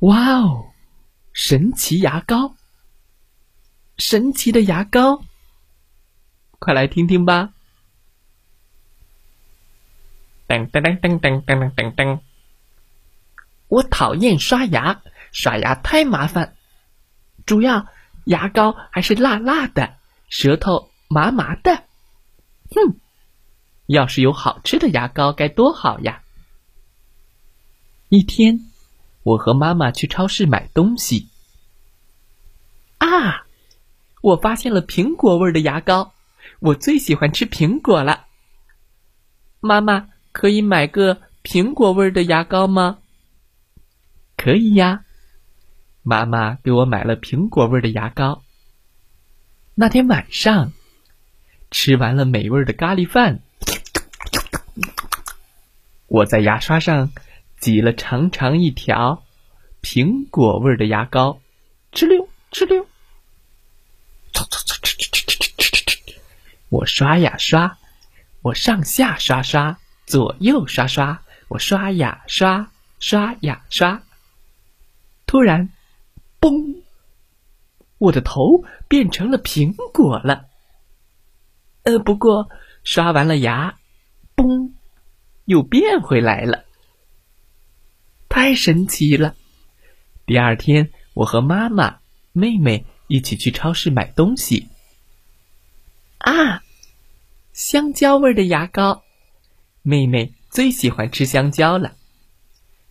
哇哦！神奇牙膏，神奇的牙膏，快来听听吧！噔噔噔噔噔噔噔噔噔！我讨厌刷牙，刷牙太麻烦，主要牙膏还是辣辣的，舌头麻麻的。哼，要是有好吃的牙膏该多好呀！一天。我和妈妈去超市买东西。啊，我发现了苹果味的牙膏，我最喜欢吃苹果了。妈妈，可以买个苹果味的牙膏吗？可以呀，妈妈给我买了苹果味的牙膏。那天晚上，吃完了美味的咖喱饭，我在牙刷上。挤了长长一条苹果味的牙膏，哧溜哧溜，唰唰唰哧哧哧哧哧哧哧。我刷呀刷，我上下刷刷，左右刷刷，我刷呀刷，刷呀刷。突然，嘣！我的头变成了苹果了。呃，不过刷完了牙，嘣，又变回来了。太神奇了！第二天，我和妈妈、妹妹一起去超市买东西。啊，香蕉味的牙膏，妹妹最喜欢吃香蕉了。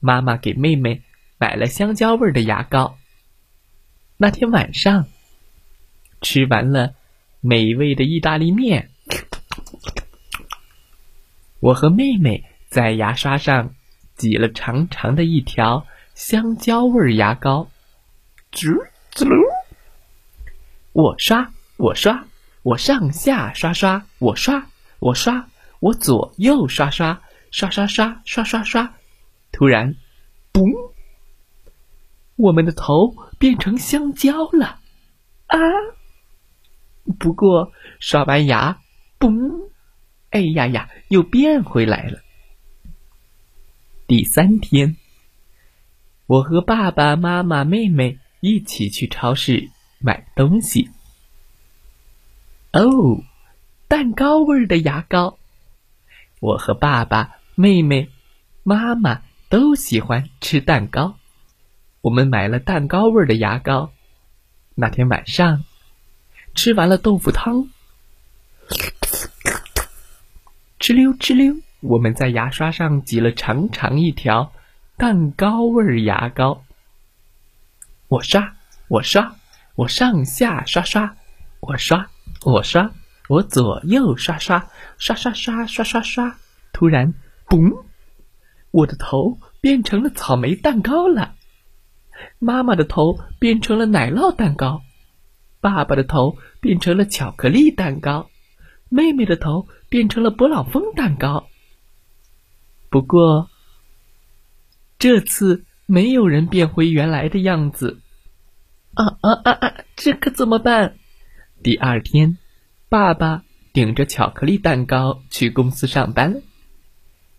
妈妈给妹妹买了香蕉味的牙膏。那天晚上，吃完了美味的意大利面，我和妹妹在牙刷上。挤了长长的一条香蕉味牙膏，吱滋。我刷，我刷，我上下刷刷，我刷，我刷，我左右刷刷，刷刷刷刷刷刷。突然，嘣！我们的头变成香蕉了，啊！不过刷完牙，嘣！哎呀呀，又变回来了。第三天，我和爸爸妈妈、妹妹一起去超市买东西。哦，蛋糕味的牙膏，我和爸爸、妹妹、妈妈都喜欢吃蛋糕，我们买了蛋糕味的牙膏。那天晚上，吃完了豆腐汤，哧溜哧溜。我们在牙刷上挤了长长一条蛋糕味牙膏。我刷，我刷，我上下刷刷，我刷，我刷，我左右刷刷，刷刷刷刷刷刷。突然，嘣！我的头变成了草莓蛋糕了。妈妈的头变成了奶酪蛋糕，爸爸的头变成了巧克力蛋糕，妹妹的头变成了勃朗峰蛋糕。不过，这次没有人变回原来的样子。啊啊啊啊！这可怎么办？第二天，爸爸顶着巧克力蛋糕去公司上班，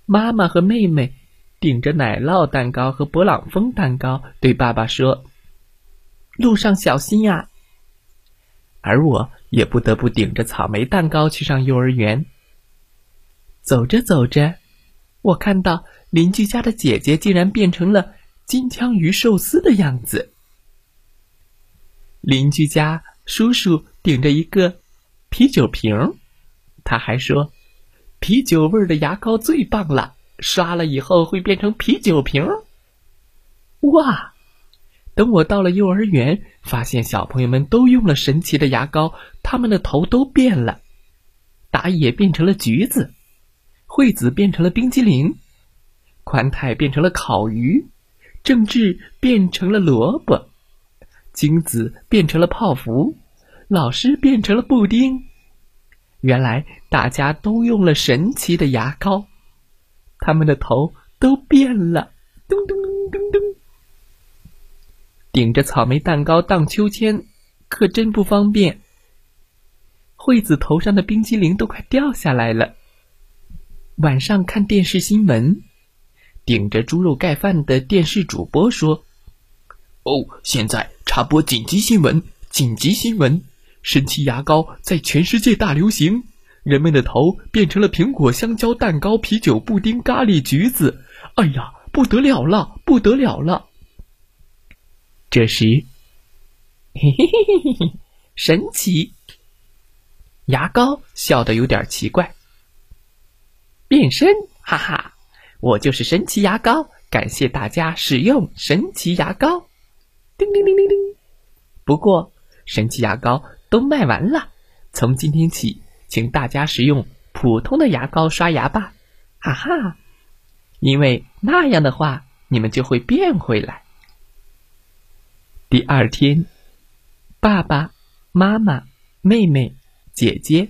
妈妈和妹妹顶着奶酪蛋糕和勃朗峰蛋糕对爸爸说：“路上小心呀。”而我也不得不顶着草莓蛋糕去上幼儿园。走着走着。我看到邻居家的姐姐竟然变成了金枪鱼寿司的样子。邻居家叔叔顶着一个啤酒瓶，他还说：“啤酒味的牙膏最棒了，刷了以后会变成啤酒瓶。”哇！等我到了幼儿园，发现小朋友们都用了神奇的牙膏，他们的头都变了，打野变成了橘子。惠子变成了冰激凌，宽太变成了烤鱼，郑智变成了萝卜，金子变成了泡芙，老师变成了布丁。原来大家都用了神奇的牙膏，他们的头都变了。咚咚咚咚，顶着草莓蛋糕荡秋千，可真不方便。惠子头上的冰激凌都快掉下来了。晚上看电视新闻，顶着猪肉盖饭的电视主播说：“哦，现在插播紧急新闻！紧急新闻！神奇牙膏在全世界大流行，人们的头变成了苹果、香蕉、蛋糕、啤酒、布丁、咖喱、橘子。哎呀，不得了了，不得了了！”这时，嘿嘿嘿嘿嘿，神奇！牙膏笑得有点奇怪。变身，哈哈！我就是神奇牙膏，感谢大家使用神奇牙膏。叮铃铃铃铃。不过，神奇牙膏都卖完了，从今天起，请大家使用普通的牙膏刷牙吧，哈哈！因为那样的话，你们就会变回来。第二天，爸爸妈妈、妹妹。姐姐、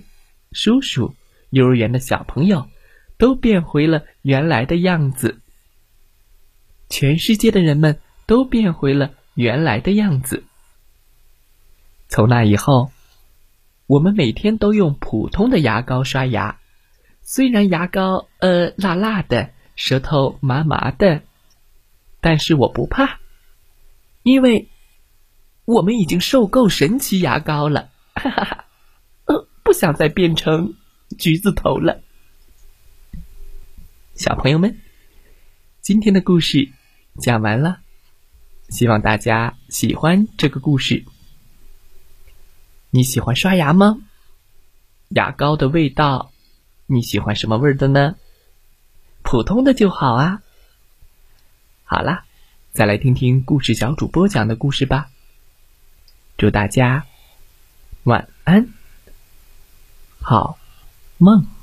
叔叔、幼儿园的小朋友，都变回了原来的样子。全世界的人们都变回了原来的样子。从那以后，我们每天都用普通的牙膏刷牙，虽然牙膏呃辣辣的，舌头麻麻的，但是我不怕，因为我们已经受够神奇牙膏了。哈哈哈。呃不想再变成橘子头了，小朋友们，今天的故事讲完了，希望大家喜欢这个故事。你喜欢刷牙吗？牙膏的味道，你喜欢什么味儿的呢？普通的就好啊。好啦，再来听听故事小主播讲的故事吧。祝大家晚安。好梦。